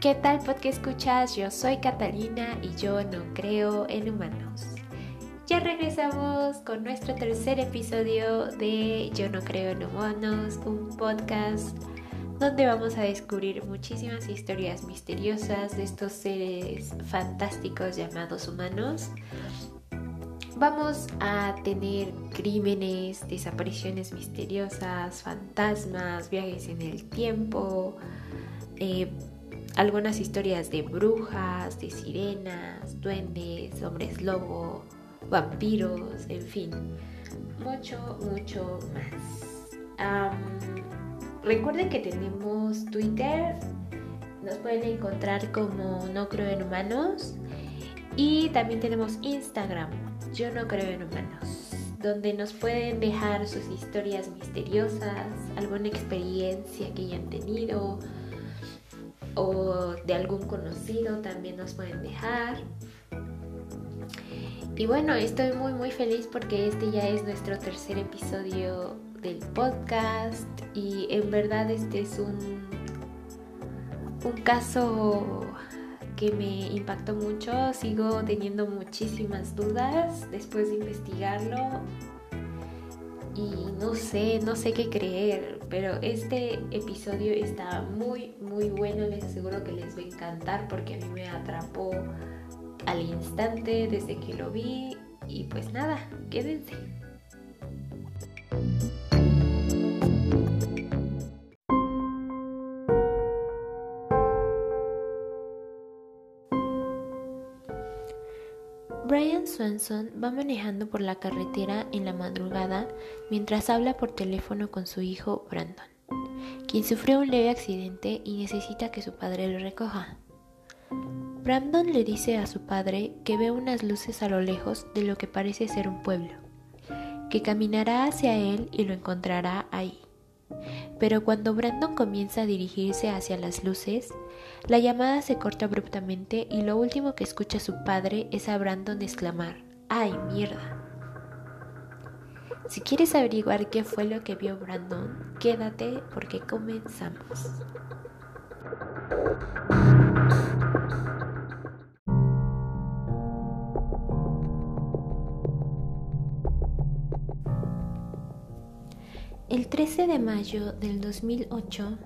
¿Qué tal podcast escuchas? Yo soy Catalina y yo no creo en humanos. Ya regresamos con nuestro tercer episodio de Yo no creo en humanos, un podcast donde vamos a descubrir muchísimas historias misteriosas de estos seres fantásticos llamados humanos. Vamos a tener crímenes, desapariciones misteriosas, fantasmas, viajes en el tiempo, eh, algunas historias de brujas, de sirenas, duendes, hombres lobo, vampiros, en fin, mucho, mucho más. recuerden que tenemos Twitter, nos pueden encontrar como No Creo en Humanos y también tenemos Instagram, Yo No Creo en Humanos, donde nos pueden dejar sus historias misteriosas, alguna experiencia que hayan tenido o de algún conocido también nos pueden dejar. Y bueno, estoy muy muy feliz porque este ya es nuestro tercer episodio del podcast y en verdad este es un, un caso que me impactó mucho. Sigo teniendo muchísimas dudas después de investigarlo y no sé, no sé qué creer, pero este episodio está muy, muy bueno, les aseguro que les va a encantar porque a mí me atrapó al instante desde que lo vi y pues nada, quédense. Va manejando por la carretera en la madrugada mientras habla por teléfono con su hijo Brandon, quien sufrió un leve accidente y necesita que su padre lo recoja. Brandon le dice a su padre que ve unas luces a lo lejos de lo que parece ser un pueblo, que caminará hacia él y lo encontrará ahí. Pero cuando Brandon comienza a dirigirse hacia las luces, la llamada se corta abruptamente y lo último que escucha su padre es a Brandon exclamar, ¡ay, mierda! Si quieres averiguar qué fue lo que vio Brandon, quédate porque comenzamos. El 13 de mayo del 2008,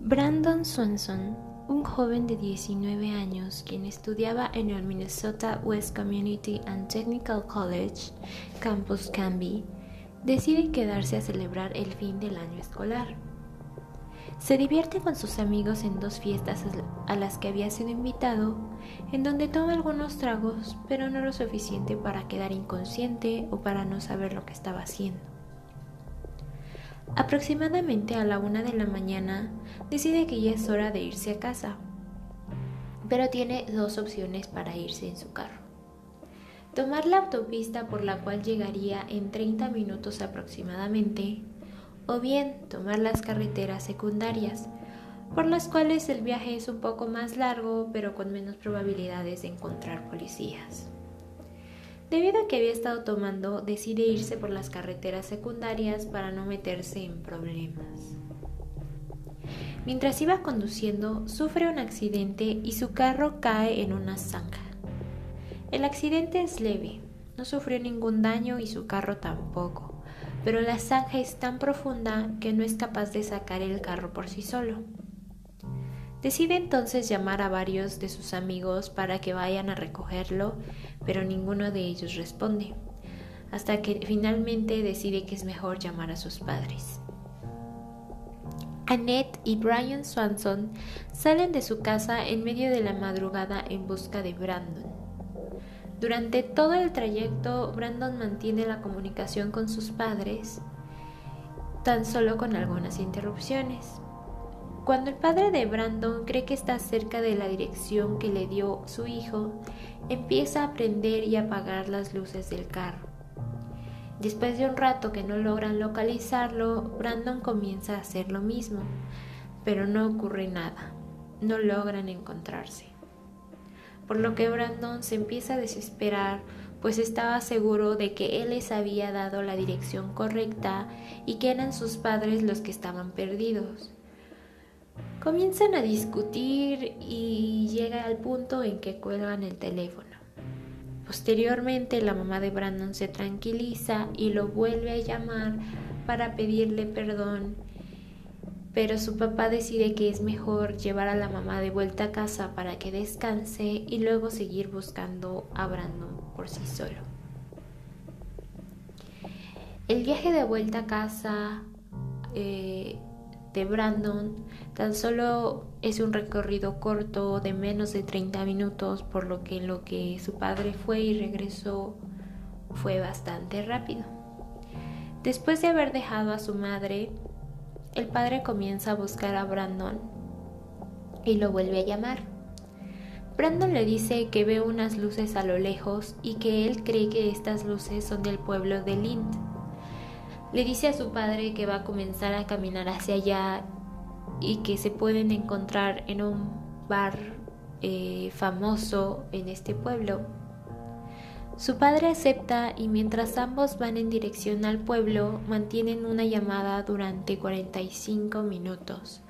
Brandon Swanson, un joven de 19 años quien estudiaba en el Minnesota West Community and Technical College, Campus Canby, decide quedarse a celebrar el fin del año escolar. Se divierte con sus amigos en dos fiestas a las que había sido invitado, en donde toma algunos tragos, pero no lo suficiente para quedar inconsciente o para no saber lo que estaba haciendo. Aproximadamente a la una de la mañana decide que ya es hora de irse a casa, pero tiene dos opciones para irse en su carro. Tomar la autopista por la cual llegaría en 30 minutos aproximadamente, o bien tomar las carreteras secundarias, por las cuales el viaje es un poco más largo pero con menos probabilidades de encontrar policías. Debido a que había estado tomando, decide irse por las carreteras secundarias para no meterse en problemas. Mientras iba conduciendo, sufre un accidente y su carro cae en una zanja. El accidente es leve, no sufrió ningún daño y su carro tampoco, pero la zanja es tan profunda que no es capaz de sacar el carro por sí solo. Decide entonces llamar a varios de sus amigos para que vayan a recogerlo, pero ninguno de ellos responde, hasta que finalmente decide que es mejor llamar a sus padres. Annette y Brian Swanson salen de su casa en medio de la madrugada en busca de Brandon. Durante todo el trayecto, Brandon mantiene la comunicación con sus padres, tan solo con algunas interrupciones. Cuando el padre de Brandon cree que está cerca de la dirección que le dio su hijo, empieza a prender y apagar las luces del carro. Después de un rato que no logran localizarlo, Brandon comienza a hacer lo mismo, pero no ocurre nada, no logran encontrarse. Por lo que Brandon se empieza a desesperar, pues estaba seguro de que él les había dado la dirección correcta y que eran sus padres los que estaban perdidos Comienzan a discutir y llega al punto en que cuelgan el teléfono. Posteriormente la mamá de Brandon se tranquiliza y lo vuelve a llamar para pedirle perdón, pero su papá decide que es mejor llevar a la mamá de vuelta a casa para que descanse y luego seguir buscando a Brandon por sí solo. El viaje de vuelta a casa eh, de Brandon tan solo es un recorrido corto de menos de 30 minutos, por lo que lo que su padre fue y regresó fue bastante rápido. Después de haber dejado a su madre, el padre comienza a buscar a Brandon y lo vuelve a llamar. Brandon le dice que ve unas luces a lo lejos y que él cree que estas luces son del pueblo de Lind. Le dice a su padre que va a comenzar a caminar hacia allá y que se pueden encontrar en un bar eh, famoso en este pueblo. Su padre acepta y mientras ambos van en dirección al pueblo mantienen una llamada durante 45 minutos,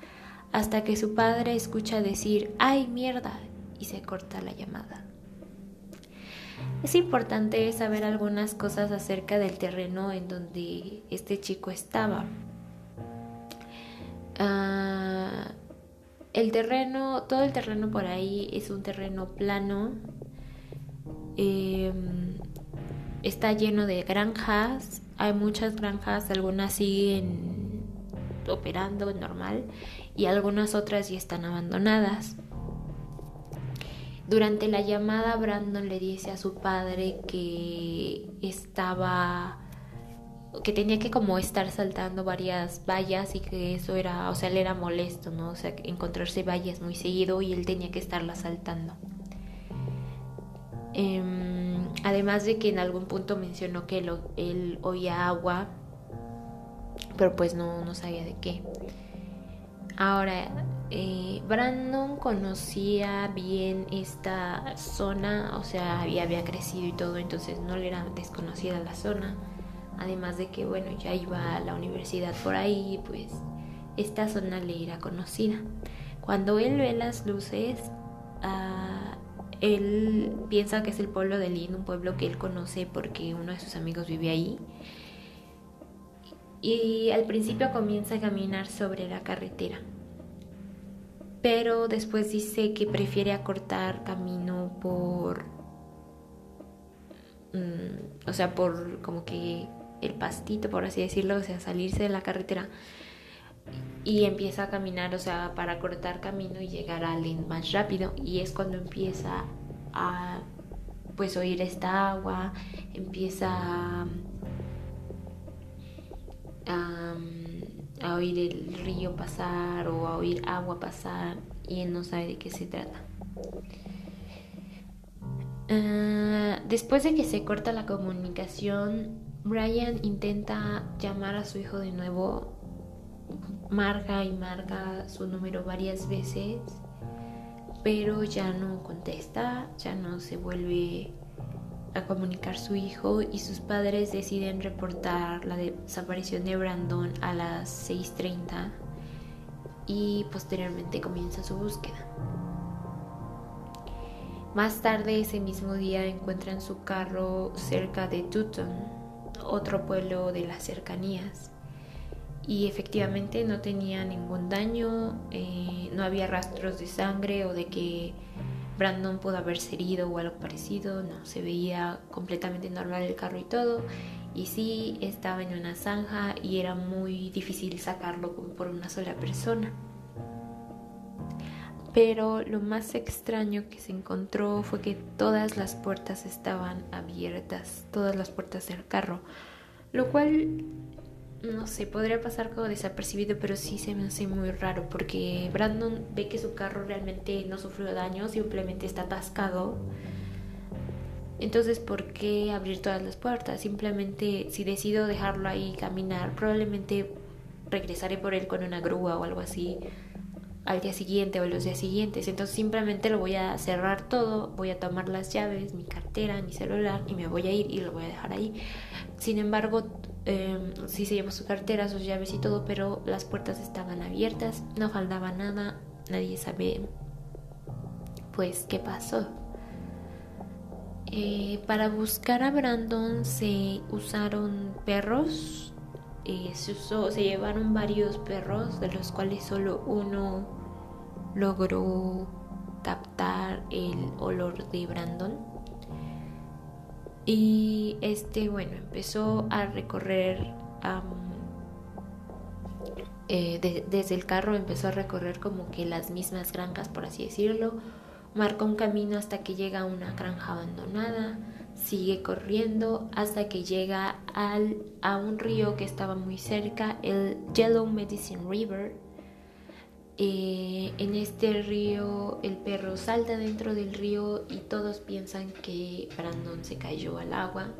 hasta que su padre escucha decir ¡ay mierda! y se corta la llamada. Es importante saber algunas cosas acerca del terreno en donde este chico estaba. Ah, el terreno, todo el terreno por ahí es un terreno plano, Em, está lleno de granjas, hay muchas granjas, algunas siguen operando normal y algunas otras ya están abandonadas. Durante la llamada Brandon le dice a su padre que estaba que tenía que como estar saltando varias vallas y que eso era, o sea, él era molesto, ¿no? O sea, encontrarse vallas muy seguido y él tenía que estarlas saltando. Em, además de que en algún punto mencionó que él oía agua, pero pues no, no sabía de qué. Ahora, eh, Brandon conocía bien esta zona, o sea, había crecido y todo, entonces no le era desconocida la zona. Además de que, bueno, ya iba a la universidad por ahí, pues esta zona le era conocida. Cuando él ve las luces, uh, él piensa que es el pueblo de Lynn, un pueblo que él conoce porque uno de sus amigos vive ahí. Y al principio comienza a caminar sobre la carretera. Pero después dice que prefiere acortar camino por... Mm, o sea, por como que el pastito, por así decirlo, o sea, salirse de la carretera y empieza a caminar, o sea, para cortar camino y llegar a Lynn más rápido. Y es cuando empieza a pues oír esta agua, empieza a, a, oír el río pasar o a oír agua pasar y él no sabe de qué se trata. Ah, después de que se corta la comunicación, Brian intenta llamar a su hijo de nuevo marca y marca su número varias veces, pero ya no contesta, ya no se vuelve a comunicar su hijo y sus padres deciden reportar la desaparición de Brandon a las 6.30 y posteriormente comienza su búsqueda. Más tarde ese mismo día encuentran su carro cerca de Tutton, otro pueblo de las cercanías y efectivamente no tenía ningún daño, eh, no había rastros de sangre o de que Brandon pudo haberse herido o algo parecido, no, se veía completamente normal el carro y todo, y sí estaba en una zanja y era muy difícil sacarlo por una sola persona. Pero lo más extraño que se encontró fue que todas las puertas estaban abiertas, todas las puertas del carro, lo cual no sé, podría pasar como desapercibido, pero sí se me hace muy raro porque Brandon ve que su carro realmente no sufrió daño, simplemente está atascado. Entonces, ¿por qué abrir todas las puertas? Simplemente, si decido dejarlo ahí caminar, probablemente regresaré por él con una grúa o algo así. Al día siguiente o los días siguientes. Entonces simplemente lo voy a cerrar todo, voy a tomar las llaves, mi cartera, mi celular y me voy a ir y lo voy a dejar ahí. Sin embargo, eh, sí se llevó su cartera, sus llaves y todo, pero las puertas estaban abiertas, no faltaba nada, nadie sabe pues qué pasó. Eh, para buscar a Brandon se usaron perros, se, llevaron varios perros, de los cuales solo uno logró captar el olor de Brandon. Y este, bueno, empezó a recorrer eh, desde el carro, empezó a recorrer como que las mismas granjas, por así decirlo Marca un camino hasta que llega a una granja abandonada, sigue corriendo hasta que llega al, a un río que estaba muy cerca, el Yellow Medicine River. Eh, en este río el perro salta dentro del río y todos piensan que Brandon se cayó al agua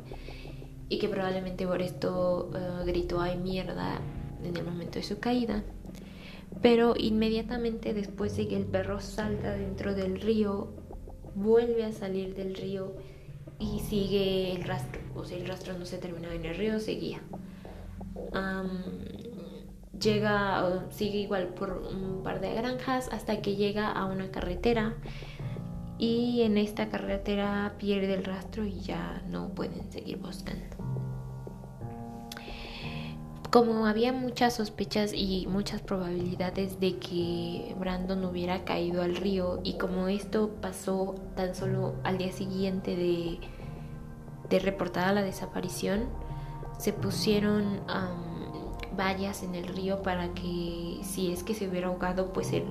y que probablemente por esto eh, gritó ay mierda en el momento de su caída. Pero inmediatamente después de que el perro salta dentro del río, vuelve a salir del río y sigue el rastro. O sea, el rastro no se terminaba en el río, seguía. llega, sigue igual por un par de granjas hasta que llega a una carretera y en esta carretera pierde el rastro y ya no pueden seguir buscando como había muchas sospechas y muchas probabilidades de que Brandon hubiera caído al río y como esto pasó tan solo al día siguiente de, de reportada la desaparición, se pusieron vallas en el río para que si es que se hubiera ahogado, pues el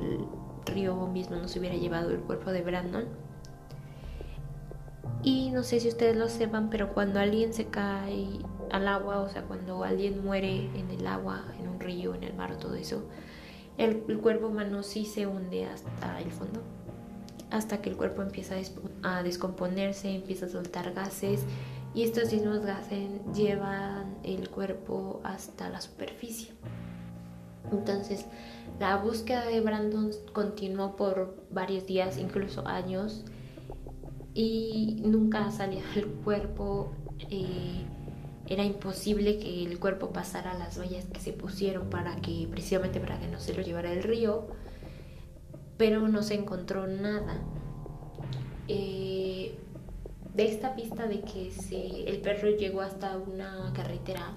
río mismo no se hubiera llevado el cuerpo de Brandon. Y no sé si ustedes lo sepan, pero cuando alguien se cae al agua, o sea, cuando alguien muere en el agua, en un río, en el mar, todo eso, el, cuerpo humano sí se hunde hasta el fondo, hasta que el cuerpo empieza a, descomponerse, empieza a soltar gases y estos mismos gases llevan el cuerpo hasta la superficie. Entonces, la búsqueda de Brandon continuó por varios días, incluso años, y nunca salía el cuerpo. Eh, era imposible que el cuerpo pasara las vallas que se pusieron para que precisamente para que no se lo llevara el río pero no se encontró nada. Eh, de esta pista de que el perro llegó hasta una carretera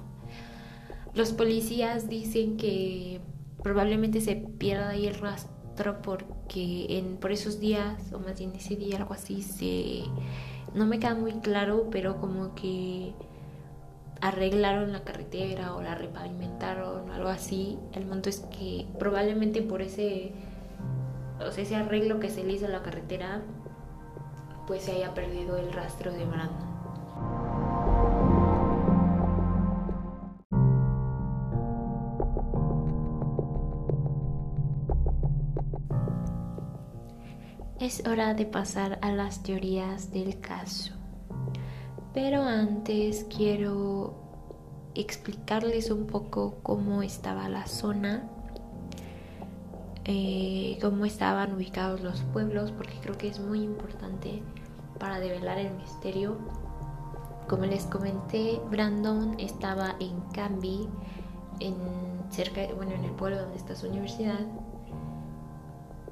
los policías dicen que probablemente se pierda ahí el rastro porque en, por esos días o más bien ese día algo así se no me queda muy claro pero como que arreglaron la carretera o la repavimentaron o algo así. El monto es que probablemente por ese, ese arreglo que se hizo a la carretera, pues se haya perdido el rastro de Brandon. Es hora de pasar a las teorías del caso. Pero antes quiero explicarles un poco cómo estaba la zona, eh, cómo estaban ubicados los pueblos, porque creo que es muy importante para develar el misterio. Como les comenté, Brandon estaba en Canby, en cerca, bueno, en el pueblo donde está su universidad,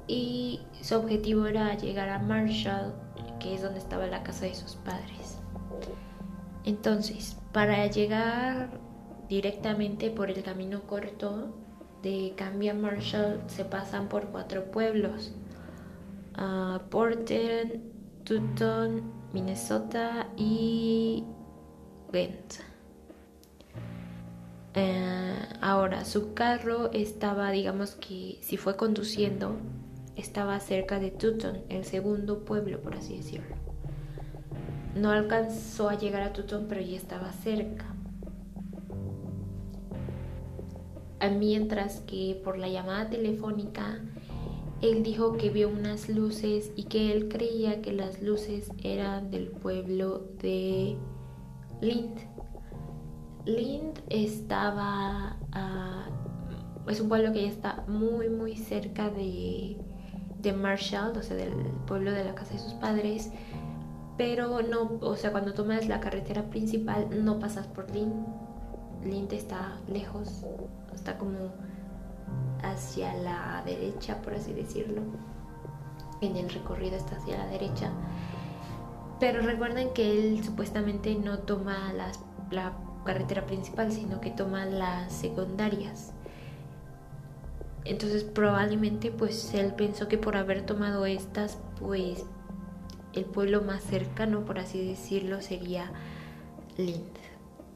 y su objetivo era llegar a Marshall, que es donde estaba la casa de sus padres. Entonces, para llegar directamente por el camino corto de Cambia Marshall se pasan por cuatro pueblos. Uh, Porter, Tutton, Minnesota y Ghent. Eh, ahora, su carro estaba, digamos que si fue conduciendo, estaba cerca de Tutton, el segundo pueblo, por así decirlo. No alcanzó a llegar a Tutón, pero ya estaba cerca. Mientras que por la llamada telefónica, él dijo que vio unas luces y que él creía que las luces eran del pueblo de Lind. Lind estaba es un pueblo que ya está muy, muy cerca de, de Marshall, o sea, del pueblo de la casa de sus padres. Pero no, o sea, cuando tomas la carretera principal no pasas por Lynn. Lynn está lejos, está como hacia la derecha, por así decirlo. En el recorrido está hacia la derecha. Pero recuerden que él supuestamente no toma la carretera principal, sino que toma las secundarias. Entonces probablemente pues él pensó que por haber tomado estas pues el pueblo más cercano por así decirlo sería Lind.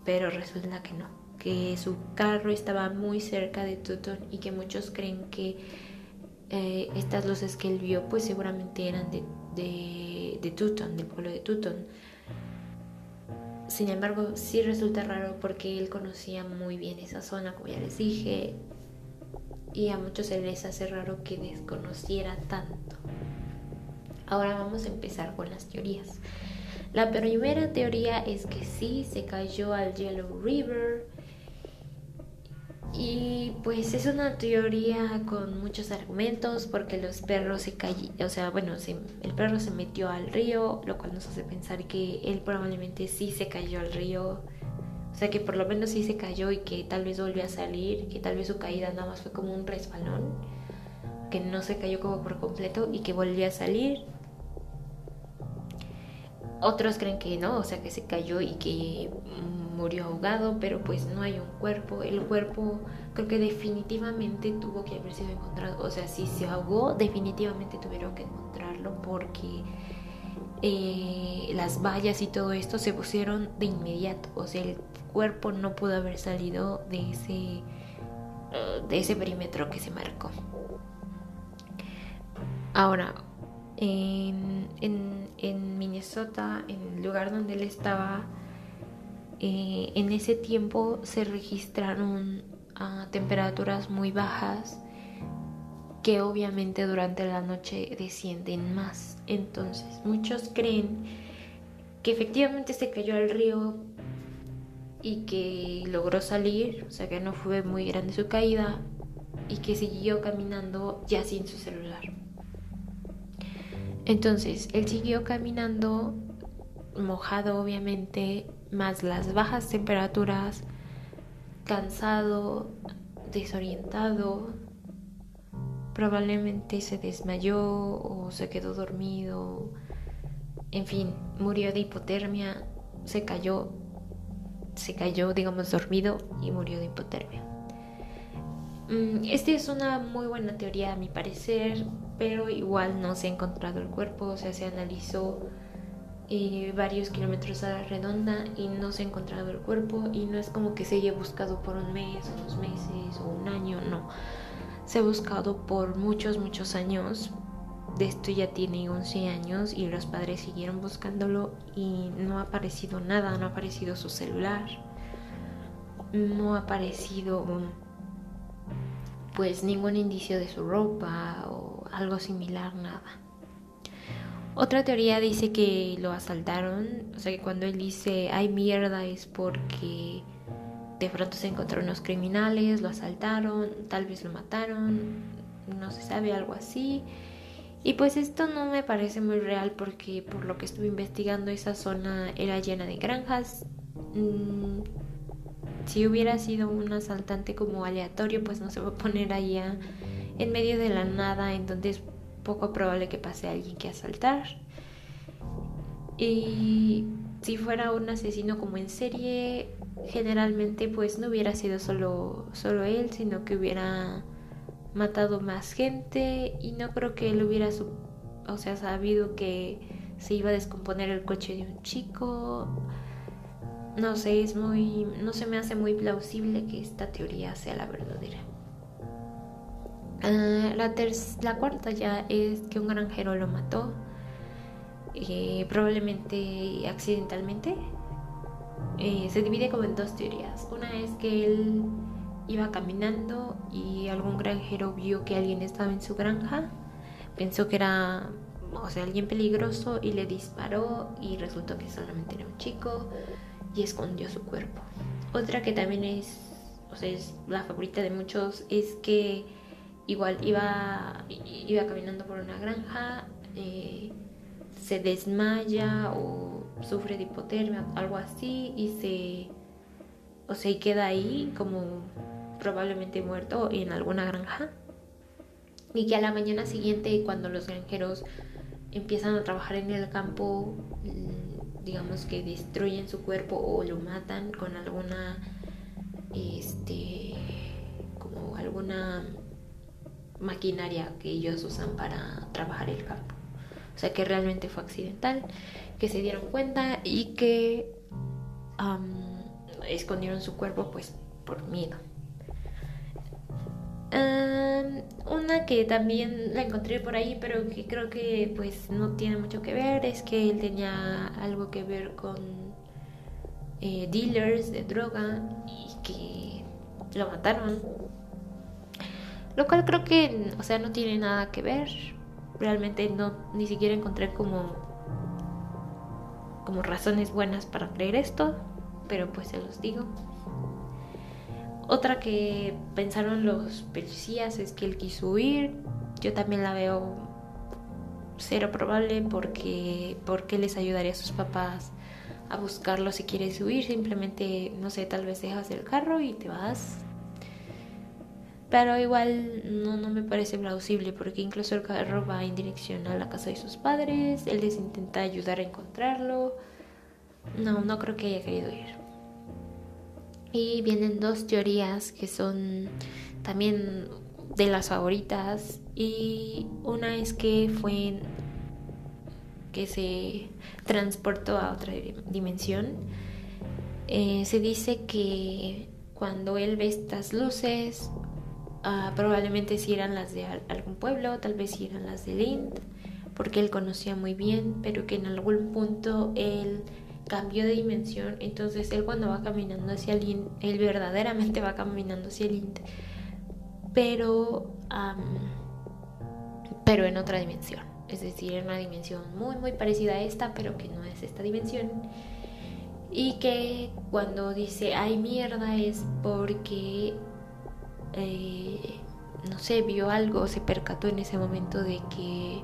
Pero resulta que no, que su carro estaba muy cerca de Tuton y que muchos creen que eh, estas luces que él vio pues seguramente eran de, de, de Tuton, del pueblo de Tuton. Sin embargo, sí resulta raro porque él conocía muy bien esa zona, como ya les dije, y a muchos se les hace raro que desconociera tanto. Ahora vamos a empezar con las teorías. La primera teoría es que sí, se cayó al Yellow River. Y pues es una teoría con muchos argumentos porque los perros se cayeron, o sea, bueno, el perro se metió al río, lo cual nos hace pensar que él probablemente sí se cayó al río o sea que por lo menos sí se cayó y que tal vez volvió a salir, que tal vez su caída nada más fue como un resbalón, que no se cayó como por completo y que volvió a salir. Otros creen que no, o sea que se cayó y que murió ahogado, pero pues no hay un cuerpo. El cuerpo creo que definitivamente tuvo que haber sido encontrado. O sea, si se ahogó, definitivamente tuvieron que encontrarlo porque eh, las vallas y todo esto se pusieron de inmediato. O sea, el cuerpo no pudo haber salido de ese, eh, de ese perímetro que se marcó. Ahora, en, en, Minnesota, en el lugar donde él estaba, eh, en ese tiempo se registraron ah, temperaturas muy bajas que obviamente durante la noche descienden más. Entonces, muchos creen que efectivamente se cayó al río y que logró salir, o sea que no fue muy grande su caída y que siguió caminando ya sin su celular. Entonces, él siguió caminando mojado obviamente, más las bajas temperaturas, cansado, desorientado, probablemente se desmayó o se quedó dormido, en fin, murió de hipotermia, se cayó se cayó, digamos, dormido y murió de hipotermia. Mm, esta es una muy buena teoría a mi parecer, pero igual no se ha encontrado el cuerpo, o sea, se analizó eh, varios kilómetros a la redonda y no se ha encontrado el cuerpo y no es como que se haya buscado por un mes o dos meses o un año, no. Se ha buscado por muchos, muchos años, de esto ya tiene 11 años y los padres siguieron buscándolo y no ha aparecido nada, no ha aparecido su celular, no ha aparecido pues ningún indicio de su ropa o algo similar, nada. Otra teoría dice que lo asaltaron, o sea que cuando él dice hay mierda es porque de pronto se encontraron unos criminales, lo asaltaron, tal vez lo mataron, no se sabe algo así. Y pues esto no me parece muy real porque por lo que estuve investigando esa zona era llena de granjas. Mm, si hubiera sido un asaltante como aleatorio, pues no se va a poner allá en medio de la nada, en donde es poco probable que pase alguien que asaltar. Y si fuera un asesino como en serie, generalmente pues no hubiera sido solo, solo él, sino que hubiera matado más gente y no creo que él hubiera o sea, sabido que se iba a descomponer el coche de un chico. No sé, es muy no se me hace muy plausible que esta teoría sea la verdadera. Ah, la, la cuarta ya es que un granjero lo mató, eh, probablemente accidentalmente. Eh, se divide como en dos teorías. Una es que él Iba caminando y algún granjero vio que alguien estaba en su granja. Pensó que era, o sea, alguien peligroso y le disparó y resultó que solamente era un chico y escondió su cuerpo. Otra que también es o sea, es la favorita de muchos, es que igual iba, iba caminando por una granja, eh, se desmaya o sufre de hipotermia, algo así, y se, o sea, y queda ahí como probablemente muerto en alguna granja. Y que a la mañana siguiente, cuando los granjeros empiezan a trabajar en el campo, digamos que destruyen su cuerpo o lo matan con alguna, este, como alguna maquinaria que ellos usan para trabajar el campo. O sea que realmente fue accidental, que se dieron cuenta y que escondieron su cuerpo pues por miedo. Una que también la encontré por ahí, pero que creo que pues no tiene mucho que ver, es que él tenía algo que ver con eh, dealers de droga y que lo mataron lo cual creo que, o sea, no tiene nada que ver. Realmente no, ni siquiera encontré como, como razones buenas para creer esto, pero pues se los digo. Otra que pensaron los policías es que él quiso huir. Yo también la veo cero probable porque, porque les ayudaría a sus papás a buscarlo si quieres huir. Simplemente, no sé, tal vez dejas el carro y te vas pero igual no, no me parece plausible porque incluso el carro va en dirección a la casa de sus padres, él les intenta ayudar a encontrarlo. No, no creo que haya querido ir. Y vienen dos teorías que son también de las favoritas y una es que fue que se transportó a otra dimensión. Eh, se dice que cuando él ve estas luces Ah, probablemente si eran las de algún pueblo, tal vez si eran las de Lind, porque él conocía muy bien, pero que en algún punto él cambió de dimensión, entonces él cuando va caminando hacia Lind, él verdaderamente va caminando hacia Lind, pero, pero en otra dimensión, es decir, en una dimensión muy muy parecida a esta, pero que no es esta dimensión. Y que cuando dice ay mierda es porque eh, no sé, vio algo, se percató en ese momento de que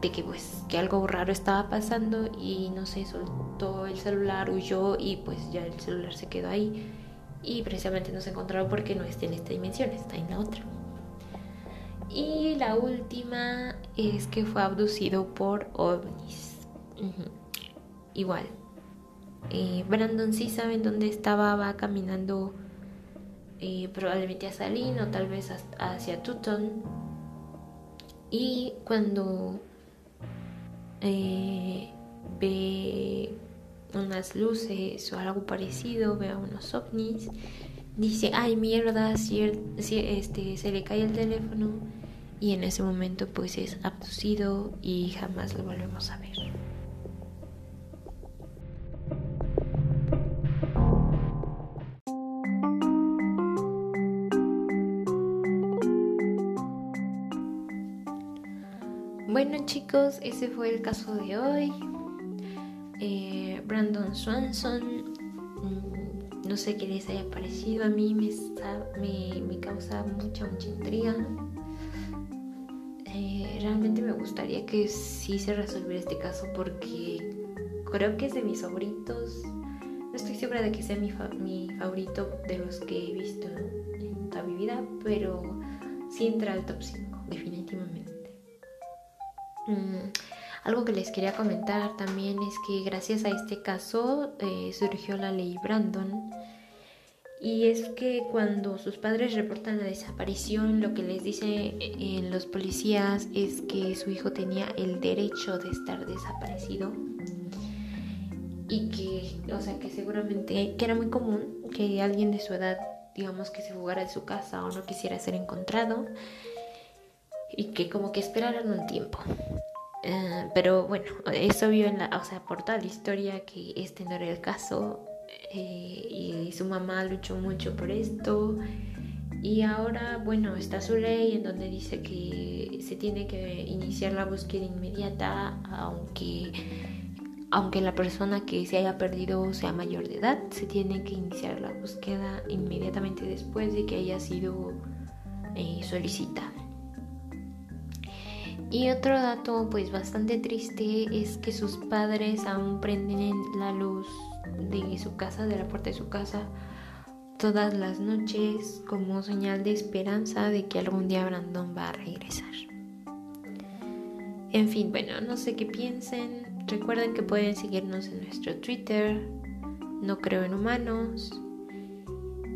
de que pues que algo raro estaba pasando y no sé, soltó el celular, huyó y pues ya el celular se quedó ahí y precisamente no se encontró porque no está en esta dimensión, está en la otra. Y la última es que fue abducido por ovnis. Igual. Eh, Brandon sí saben dónde estaba, va caminando eh, probablemente a Salín o tal vez hacia Tuton. Y cuando eh, ve unas luces o algo parecido, ve a unos ovnis, dice, ay mierda, si, este, se le cae el teléfono y en ese momento pues es abducido y jamás lo volvemos a ver. Ese fue el caso de hoy. Eh, Brandon Swanson, mm, no sé qué les haya parecido, a mí me, me, causa mucha, mucha intriga. Eh, realmente me gustaría que sí se resolviera este caso porque creo que es de mis favoritos. No estoy segura de que sea mi, mi favorito de los que he visto en toda mi vida, pero sí entra al top 5, definitivamente. Mm, algo que les quería comentar también es que gracias a este caso eh, surgió la ley Brandon. Y es que cuando sus padres reportan la desaparición, lo que les dicen eh, los policías es que su hijo tenía el derecho de estar desaparecido. Y que, o sea, que seguramente, que era muy común que alguien de su edad, digamos, que se fugara de su casa o no quisiera ser encontrado y que como que esperaran un tiempo. Eh, pero bueno, eso vio en la, o sea, por la historia que este no era el caso eh, y su mamá luchó mucho por esto y ahora, bueno, está su ley en donde dice que se tiene que iniciar la búsqueda inmediata, aunque aunque la persona que se haya perdido sea mayor de edad, se tiene que iniciar la búsqueda inmediatamente después de que haya sido eh, solicitada. Y otro dato pues bastante triste es que sus padres aún prenden la luz de su casa, de la puerta de su casa, todas las noches como señal de esperanza de que algún día Brandon va a regresar. En fin, bueno, no sé qué piensen. Recuerden que pueden seguirnos en nuestro Twitter, no creo en humanos.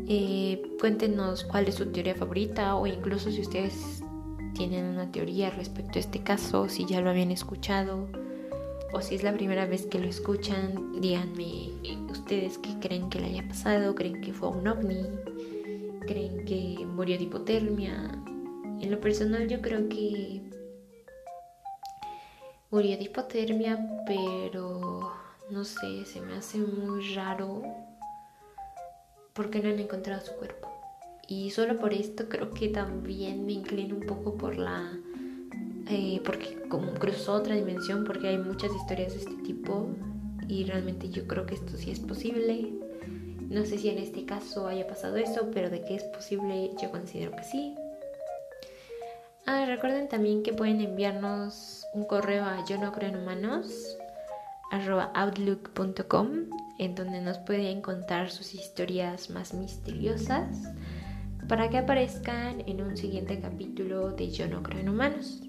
Eh, cuéntenos cuál es su teoría favorita o incluso si ustedes tienen una teoría respecto a este caso, si ya lo habían escuchado o si es la primera vez que lo escuchan, díganme ustedes qué creen que le haya pasado, creen que fue un ovni, creen que murió de hipotermia. En lo personal yo creo que murió de hipotermia, pero no sé, se me hace muy raro porque no han encontrado su cuerpo. Y solo por esto creo que también me inclino un poco por la... Eh, porque como cruzó otra dimensión, porque hay muchas historias de este tipo y realmente yo creo que esto sí es posible. No sé si en este caso haya pasado eso, pero de que es posible yo considero que sí. Ah, recuerden también que pueden enviarnos un correo a yo no creo en humanos outlook.com en donde nos pueden contar sus historias más misteriosas para que aparezcan en un siguiente capítulo de Yo no creo en humanos.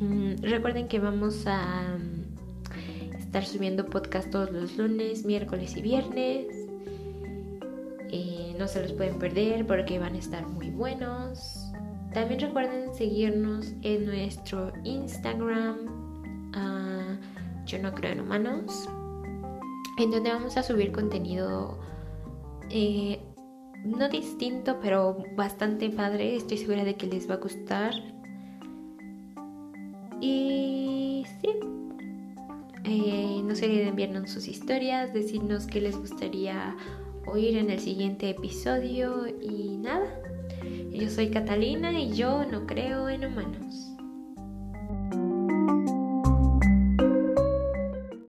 Mm, recuerden que vamos a mm, estar subiendo podcast todos los lunes, miércoles y viernes. Eh, no se los pueden perder porque van a estar muy buenos. También recuerden seguirnos en nuestro Instagram, ah, Yo no creo en humanos, en donde vamos a subir contenido eh, no distinto, pero bastante padre. Estoy segura de que les va a gustar. Y sí, eh, no se olviden enviarnos sus historias, decirnos qué les gustaría oír en el siguiente episodio y nada. Yo soy Catalina y yo no creo en humanos.